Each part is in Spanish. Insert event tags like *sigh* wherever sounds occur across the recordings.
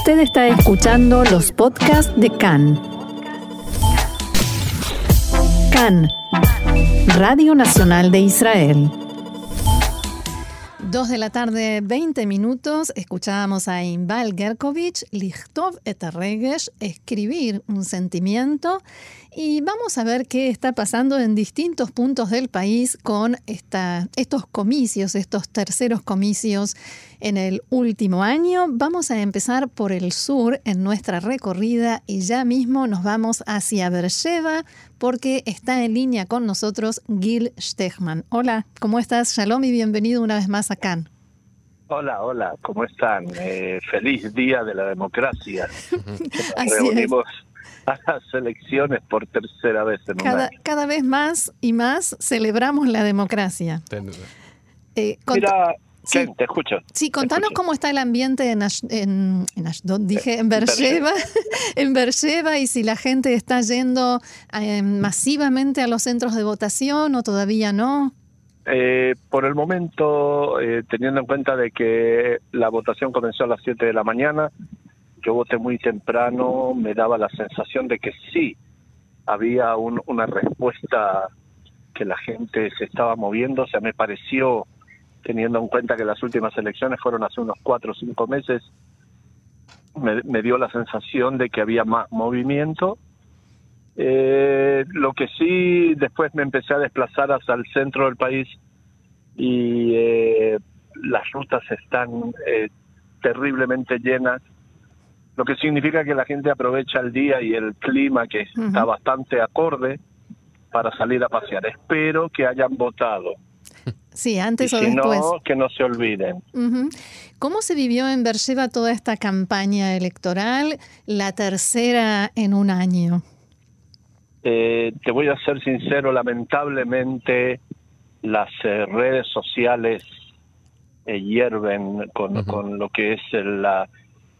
Usted está escuchando los podcasts de CAN. CAN, Radio Nacional de Israel. Dos de la tarde, 20 minutos, escuchábamos a Inval Gerkovich, Lichtov et Regesh, escribir un sentimiento. Y vamos a ver qué está pasando en distintos puntos del país con estos comicios, estos terceros comicios en el último año. Vamos a empezar por el sur en nuestra recorrida y ya mismo nos vamos hacia Beersheba porque está en línea con nosotros Gil Stechman. Hola, ¿cómo estás? Shalom y bienvenido una vez más a Cannes. Hola, hola, ¿cómo están? Eh, feliz día de la democracia. *laughs* Nos reunimos a las elecciones por tercera vez en cada, un año. Cada vez más y más celebramos la democracia. Eh, Mira, Sí. te escucho. Sí, contanos cómo está el ambiente en, en, en Ashdod, dije, en Beersheba, *laughs* en y si la gente está yendo eh, masivamente a los centros de votación o todavía no. Eh, por el momento, eh, teniendo en cuenta de que la votación comenzó a las 7 de la mañana, yo voté muy temprano, me daba la sensación de que sí, había un, una respuesta que la gente se estaba moviendo, o sea, me pareció teniendo en cuenta que las últimas elecciones fueron hace unos cuatro o cinco meses, me, dio la sensación de que había más movimiento. Eh, lo que sí, después me empecé a desplazar hacia el centro del país y eh, las rutas están eh, terriblemente llenas, lo que significa que la gente aprovecha el día y el clima que está bastante acorde para salir a pasear. Espero que hayan votado Sí, antes y o si después. No, que no se olviden. ¿Cómo se vivió en Beersheba toda esta campaña electoral, la tercera en un año? Eh, te voy a ser sincero, lamentablemente las eh, redes sociales eh, hierven con, con, lo que es la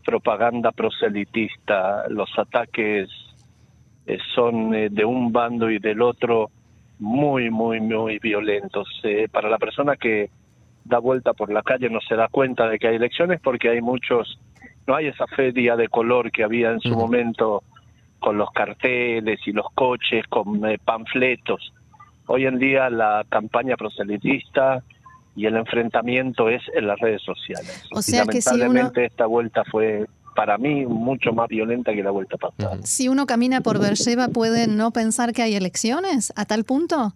propaganda proselitista, los ataques eh, son de un bando y del otro muy, muy, muy violentos. Eh, para la persona que da vuelta por la calle no se da cuenta de que hay elecciones porque hay muchos, no hay esa feria de color que había en su momento con los carteles y los coches, con eh, panfletos. Hoy en día la campaña proselitista y el enfrentamiento es en las redes sociales. O sea y que si lamentablemente uno... esta vuelta fue para mí mucho más violenta que la vuelta pasada. Si uno camina por Beersheba, ¿puede no pensar que hay elecciones a tal punto?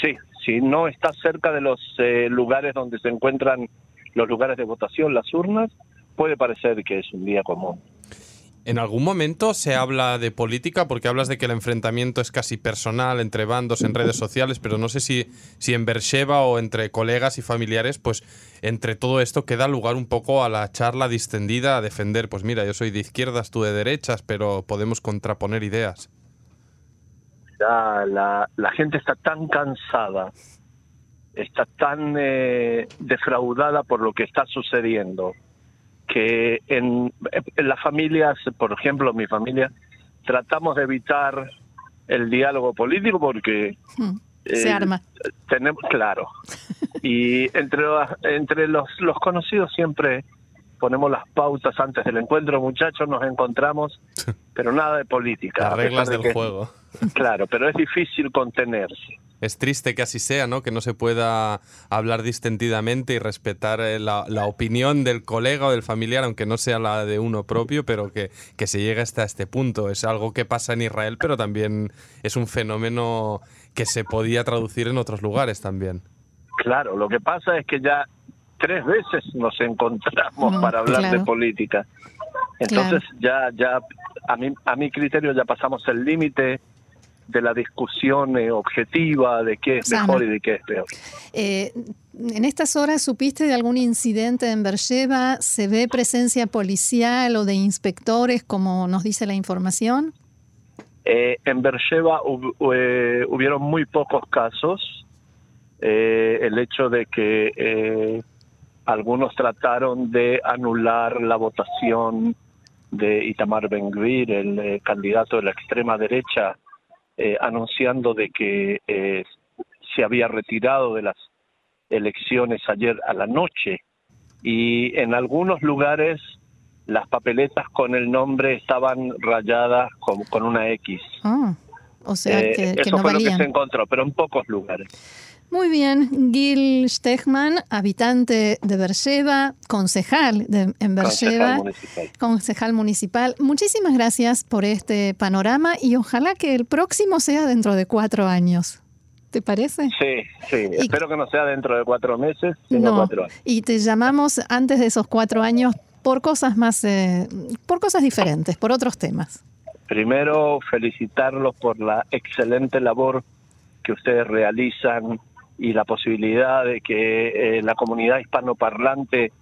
Sí, si no está cerca de los eh, lugares donde se encuentran los lugares de votación, las urnas, puede parecer que es un día común. ¿En algún momento se habla de política? Porque hablas de que el enfrentamiento es casi personal entre bandos en redes sociales, pero no sé si, si en Beersheba o entre colegas y familiares, pues entre todo esto queda lugar un poco a la charla distendida, a defender, pues mira, yo soy de izquierdas, tú de derechas, pero podemos contraponer ideas. La, la gente está tan cansada, está tan eh, defraudada por lo que está sucediendo que en, en, las familias, por ejemplo, mi familia, tratamos de evitar el diálogo político porque hmm. se eh, arma. Tenemos, claro. y entre, entre los, los conocidos siempre ponemos las pautas antes del encuentro, muchachos, nos encontramos, pero nada de política. Las reglas del que, juego. Claro, pero es difícil contenerse. Es triste que así sea, ¿no? Que no se pueda hablar distendidamente y respetar eh, la, la, opinión del colega o del familiar, aunque no sea la de uno propio, pero que, que se llegue hasta este punto. Es algo que pasa en Israel, pero también es un fenómeno que se podía traducir en otros lugares también. Claro, lo que pasa es que ya tres veces nos encontramos no, para hablar claro. de política. Entonces claro. ya, ya a mi, a mi criterio ya pasamos el límite de la discusión eh, objetiva de qué es mejor y de qué es peor. Eh, en estas horas supiste de algún incidente en Beersheba, ¿se ve presencia policial o de inspectores como nos dice la información? Eh, en Beersheba hub, eh, hubieron muy pocos casos. El hecho de que algunos trataron de anular la votación de Itamar Ben-Gvir, el eh, candidato de la extrema derecha, eh, anunciando de que eh, se había retirado de las elecciones ayer a la noche y en algunos lugares las papeletas con el nombre estaban rayadas con, con una X. Ah, o sea Eh, que, eso no fue lo que se encontró, pero en pocos lugares. Muy bien, Gil Stechman, habitante de Beersheba, concejal de, en Concejal Beersheba, municipal. concejal municipal. Muchísimas gracias por este panorama y ojalá que el próximo sea dentro de cuatro años. ¿Te parece? Sí, sí. Y- Espero que no sea dentro de cuatro meses, sino No. cuatro años. Y te llamamos antes de esos cuatro años por cosas más, eh, por cosas diferentes, por otros temas. Primero, felicitarlos por la excelente labor que ustedes realizan y la posibilidad de que eh, la comunidad hispanoparlante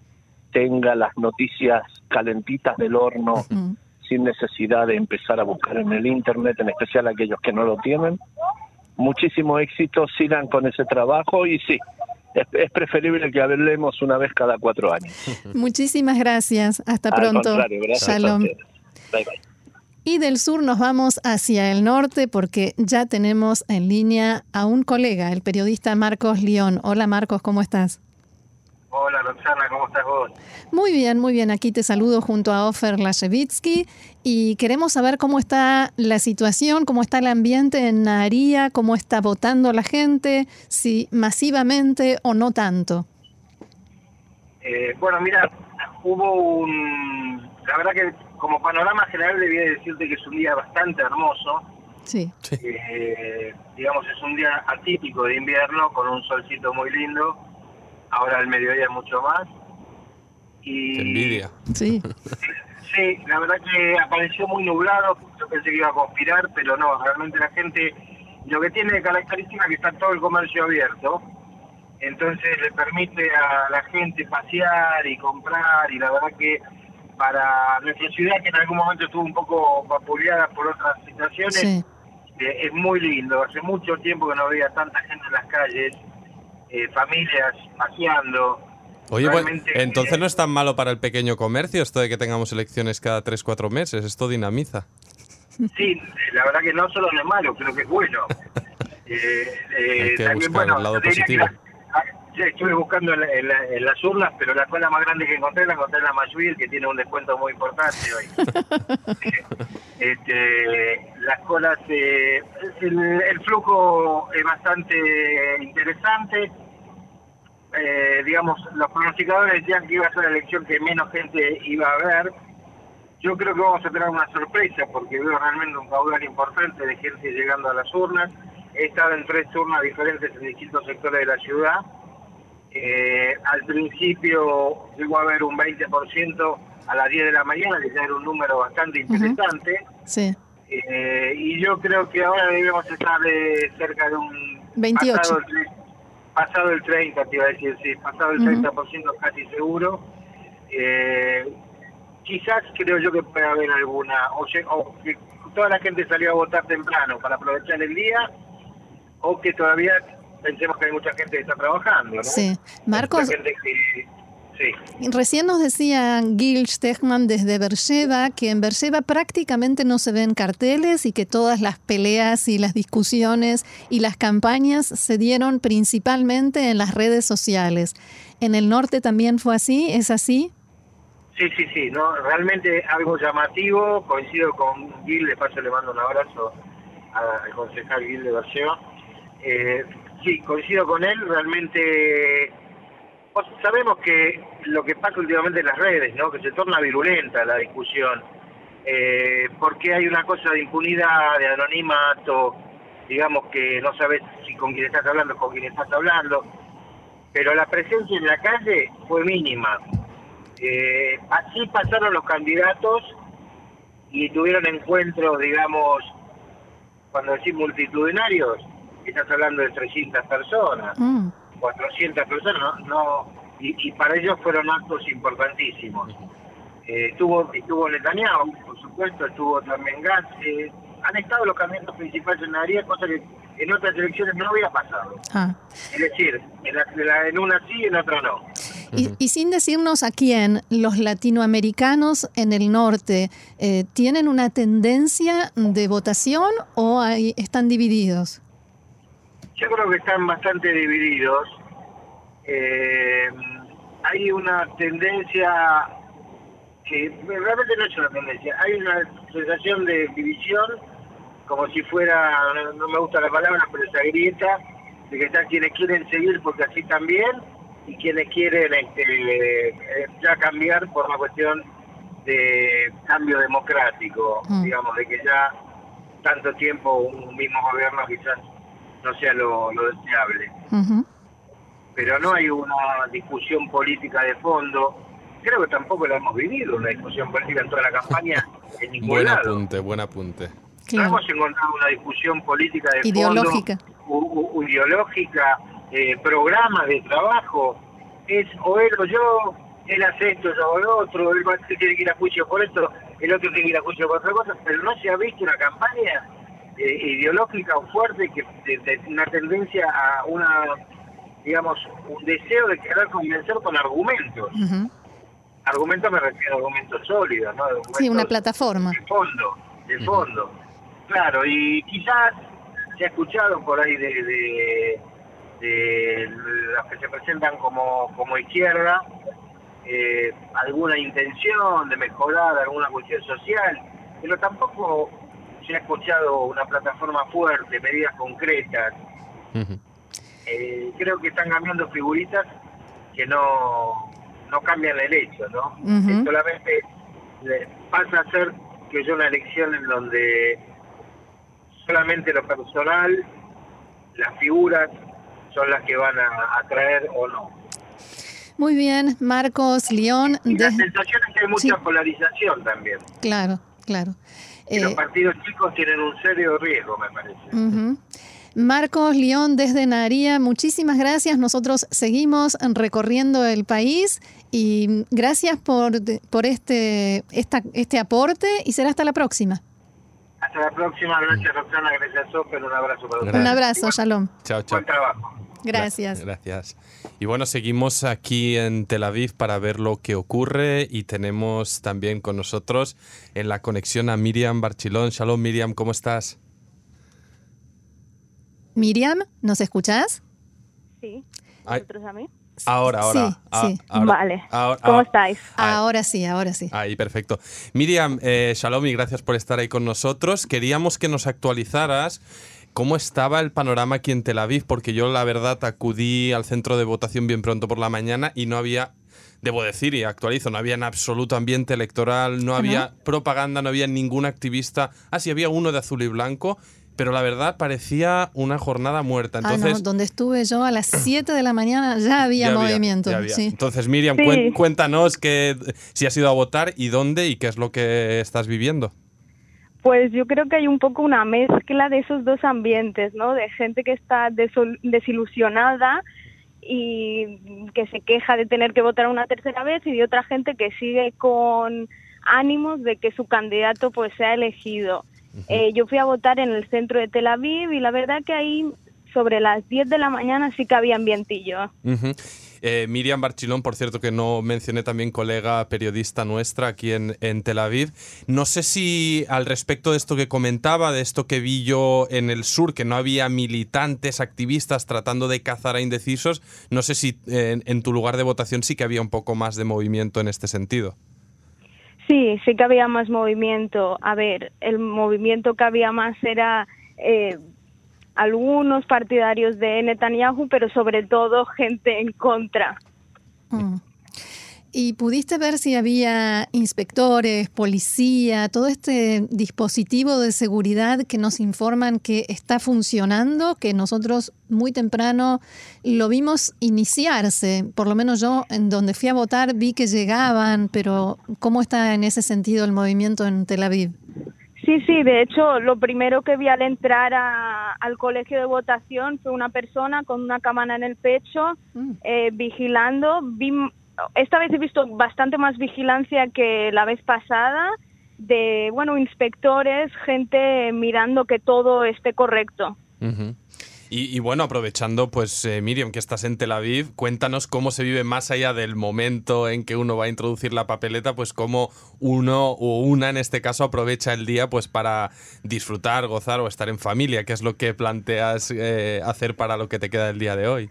tenga las noticias calentitas del horno sin necesidad de empezar a buscar en el Internet, en especial aquellos que no lo tienen. Muchísimo éxito, sigan con ese trabajo y sí, es, es preferible que hablemos una vez cada cuatro años. Muchísimas gracias. Hasta Al pronto. Shalom. ustedes. Bye, bye. Y del sur nos vamos hacia el norte porque ya tenemos en línea a un colega, el periodista Marcos León. Hola Marcos, ¿cómo estás? Hola Roxana, ¿cómo estás vos? Muy bien, muy bien. Aquí te saludo junto a Ofer Lashevitsky y queremos saber cómo está la situación, cómo está el ambiente en Naharía, cómo está votando la gente, si masivamente o no tanto. Eh, bueno, mira, hubo un... La verdad que como panorama general debía decirte que es un día bastante hermoso. Sí. Eh, digamos, es un día atípico de invierno con un solcito muy lindo. Ahora al mediodía mucho más. Y Qué envidia. Sí. *laughs* Sí, la verdad que apareció muy nublado, yo pensé que iba a conspirar, pero no, realmente la gente, lo que tiene de característica es que está todo el comercio abierto, entonces le permite a la gente pasear y comprar, y la verdad que para nuestra ciudad, que en algún momento estuvo un poco vapuleada por otras situaciones, Sí. eh, es muy lindo, hace mucho tiempo que no veía tanta gente en las calles, eh, familias paseando. Oye, bueno, Realmente, entonces eh, no es tan malo para el pequeño comercio esto de que tengamos elecciones cada 3-4 meses. Esto dinamiza. Sí, la verdad que no solo no es malo, creo que es bueno. *laughs* Eh, eh, Hay que también, buscar bueno, el lado positivo. Estuve buscando en, la- en la- en las urnas, pero la escuela más grande que encontré la encontré en la Mayuil, que tiene un descuento muy importante hoy. *laughs* este, las colas, eh, el, el flujo es bastante interesante. Eh, digamos, los pronosticadores decían que iba a ser la elección que menos gente iba a ver. Yo creo que vamos a tener una sorpresa porque veo realmente un caudal importante de gente llegando a las urnas. He estado en tres urnas diferentes en distintos sectores de la ciudad. Eh, al principio llegó a haber un 20% a las 10 de la mañana, que ya era un número bastante interesante. Sí. Eh, y yo creo que ahora debemos estar eh, cerca de un 28. Pasado, el, pasado el 30, te iba a decir, sí, pasado el Ujú. 30% casi seguro. Eh, quizás creo yo que puede haber alguna, o, o que toda la gente salió a votar temprano para aprovechar el día, o que todavía pensemos que hay mucha gente que está trabajando, ¿no? Sí. Marcos, Mucha gente que- sí. Recién nos decía Gil Stechman desde Beersheba que en Beersheba prácticamente no se ven carteles y que todas las peleas y las discusiones y las campañas se dieron principalmente en las redes sociales. ¿En el norte también fue así? ¿Es así? Sí, sí, sí, no, realmente algo llamativo, coincido con Gil, de paso le mando un abrazo al concejal Gil de Berceo. Eh, sí, coincido con él, realmente pues, sabemos que lo que pasa últimamente en las redes, ¿no? que se torna virulenta la discusión, eh, porque hay una cosa de impunidad, de anonimato, digamos que no sabes si con quién estás hablando con quién estás hablando, pero la presencia en la calle fue mínima. Eh, así pasaron los candidatos y tuvieron encuentros, digamos, cuando decís multitudinarios, estás hablando de 300 personas, Mm, 400 personas, no, no y, y para ellos fueron actos importantísimos. Eh, estuvo, estuvo Netanyahu, por supuesto, estuvo también Gantz, eh, han estado los candidatos principales en Naharía, cosa que en otras elecciones no había pasado. ah. Es decir, en, la- en la- en una sí, en otra no. Y, y sin decirnos a quién, los latinoamericanos en el norte eh, tienen una tendencia de votación o hay- están divididos. Yo creo que están bastante divididos. Eh, hay una tendencia que realmente no es una tendencia, hay una sensación de división, como si fuera, no, me gusta la palabra, pero esa grieta, de que están quienes quieren seguir porque así también y quienes quieren este, eh, ya cambiar por una cuestión de cambio democrático, Mm. digamos, de que ya tanto tiempo un mismo gobierno quizás no sea lo, lo deseable. Pero no hay una discusión política de fondo. Creo que tampoco la hemos vivido, una discusión política en toda la campaña, *laughs* en ningún Buen lado. apunte, buen apunte. No Claro. hemos encontrado una discusión política de Ideológica. fondo, u- u- ideológica, eh, programas de trabajo. Es o él o yo, él hace esto, yo hago lo otro, él va- él tiene que ir a juicio por esto, el otro tiene que ir a juicio por otra cosa, pero no se ha visto una campaña eh, ideológica o fuerte que de, de una tendencia a una, digamos, un deseo de querer convencer con argumentos. Argumentos me refiero a argumentos sólidos, ¿no? Sí, una Argumentos- plataforma. de fondo, de fondo. Claro, y quizás se ha escuchado por ahí de, de, de los que se presentan como, como izquierda eh, alguna intención de mejorar alguna cuestión social, pero tampoco se ha escuchado una plataforma fuerte, medidas concretas. Eh, creo que están cambiando figuritas que no, no cambian el hecho, ¿no? Es solamente le- pasa a ser que es una elección en donde solamente lo personal, las figuras son las que van a atraer o no. Muy bien, Marcos León. Y la sensación es que hay mucha Sí. polarización también. Claro, claro. Y los Eh, partidos chicos tienen un serio riesgo, me parece. Marcos León desde Naría, muchísimas gracias. Nosotros seguimos recorriendo el país y gracias por, por este, esta, este aporte y será hasta la próxima. Hasta la próxima. Gracias, Roxana. Gracias, Sofer. Un abrazo para ustedes. Un abrazo, Shalom. Chao, chao. Buen trabajo. Gracias. Gracias. Y bueno, seguimos aquí en Tel Aviv para ver lo que ocurre y tenemos también con nosotros en la conexión a Miriam Barchilón. Shalom, Miriam, ¿cómo estás? Miriam, ¿nos escuchás? Sí, Ay, ¿vosotros a mí? ahora, ahora. Sí, Ah, sí. ahora, Vale. ahora- ¿Cómo ahora- estáis? Ahora sí, ahora sí. Ahí, perfecto. Miriam, eh, Shalom y gracias por estar ahí con nosotros. Queríamos que nos actualizaras cómo estaba el panorama aquí en Tel Aviv, porque yo la verdad acudí al centro de votación bien pronto por la mañana y no había, debo decir y actualizo, no había en absoluto ambiente electoral, no había propaganda, no había ningún activista. Ah, sí, había uno de azul y blanco, pero la verdad parecía una jornada muerta. ah, Entonces, no, donde estuve yo a las 7 de la mañana ya había ya movimiento. ya había. sí. Entonces, Miriam, Sí. cuéntanos que, si has ido a votar y dónde y qué es lo que estás viviendo. Pues yo creo que hay un poco una mezcla de esos dos ambientes, ¿no? De gente que está desilusionada y que se queja de tener que votar una tercera vez y de otra gente que sigue con ánimos de que su candidato pues sea elegido. Eh, yo fui a votar en el centro de Tel Aviv y la verdad que ahí sobre las 10 de la mañana sí que había ambientillo. Ujú. Eh, Miriam Barchilón, por cierto, que no mencioné también colega periodista nuestra aquí en, Tel Aviv. No sé si al respecto de esto que comentaba, de esto que vi yo en el sur, que no había militantes, activistas tratando de cazar a indecisos, no sé si en, en tu lugar de votación sí que había un poco más de movimiento en este sentido. Sí, sí que había más movimiento. A ver, el movimiento que había más era eh, algunos partidarios de Netanyahu, pero sobre todo gente en contra. Mm. ¿Y pudiste ver si había inspectores, policía, todo este dispositivo de seguridad que nos informan que está funcionando, que nosotros muy temprano lo vimos iniciarse? Por lo menos yo en donde fui a votar vi que llegaban, pero ¿cómo está en ese sentido el movimiento en Tel Aviv? Sí, sí, de hecho, lo primero que vi al entrar a- al colegio de votación fue una persona con una cámara en el pecho Mm. eh, vigilando. Vi, esta vez he visto bastante más vigilancia que la vez pasada de, bueno, inspectores, gente mirando que todo esté correcto. Ujú. Y, y bueno, aprovechando, pues eh, Miriam, que estás en Tel Aviv, cuéntanos cómo se vive más allá del momento en que uno va a introducir la papeleta, pues cómo uno o una en este caso aprovecha el día pues para disfrutar, gozar o estar en familia, que es lo que planteas eh, hacer para lo que te queda el día de hoy.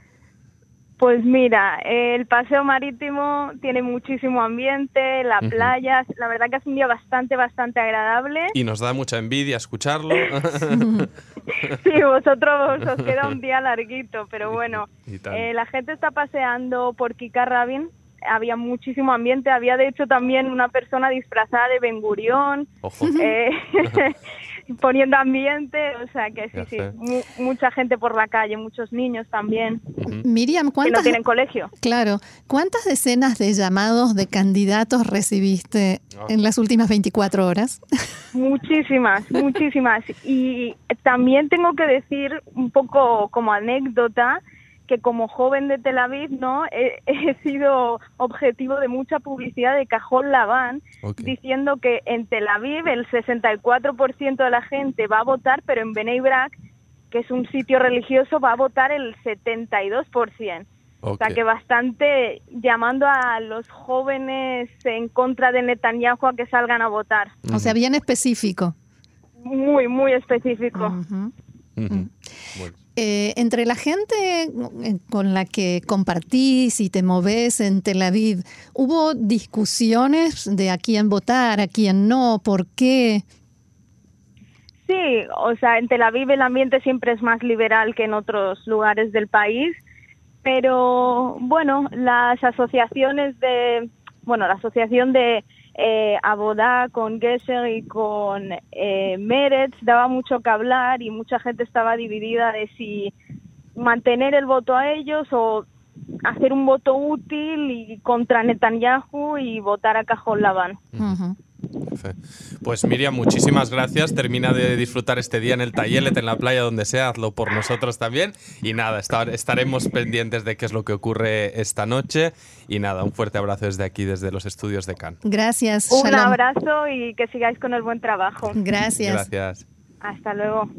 Pues mira, el paseo marítimo tiene muchísimo ambiente, la playa, la verdad que es un día bastante, bastante agradable. Y nos da mucha envidia escucharlo. *laughs* Sí, vosotros os queda un día larguito, pero bueno, eh, la gente está paseando por Kikar Rabin, había muchísimo ambiente, había de hecho también una persona disfrazada de Ben Gurión, Ojo. eh, *laughs* poniendo ambiente, o sea que sí, Ya sí, mu- mucha gente por la calle, muchos niños también. Miriam, que no ¿cuántas, tienen colegio. claro, ¿cuántas decenas de llamados de candidatos recibiste Ah. en las últimas 24 horas? *laughs* Muchísimas, muchísimas. Y también tengo que decir un poco como anécdota que como joven de Tel Aviv, ¿no? He, he sido objetivo de mucha publicidad de Cajón Laván, Ok. diciendo que en Tel Aviv el 64% de la gente va a votar, pero en Bnei Brak, que es un sitio religioso, va a votar el 72%. O sea que bastante llamando a los jóvenes en contra de Netanyahu a que salgan a votar. O sea, bien específico. Muy, muy específico. Bueno. Eh, entre la gente eh, con la que compartís y te moves en Tel Aviv, ¿hubo discusiones de a quién votar, a quién no, por qué? Sí, o sea, en Tel Aviv el ambiente siempre es más liberal que en otros lugares del país, pero bueno, las asociaciones de, bueno, la asociación de eh, Abodá con Gesher y con eh, Meretz daba mucho que hablar y mucha gente estaba dividida de si mantener el voto a ellos o hacer un voto útil y contra Netanyahu y votar a Cajón. Fe. Pues Miriam, muchísimas gracias. Termina de disfrutar este día en el Tayelet, en la playa, donde sea. Hazlo por nosotros también. Y nada, estar- estaremos pendientes de qué es lo que ocurre esta noche. Y nada, un fuerte abrazo desde aquí, desde los estudios de Cannes. Gracias. Un Shalom. abrazo y que sigáis con el buen trabajo. Gracias. Gracias. Hasta luego.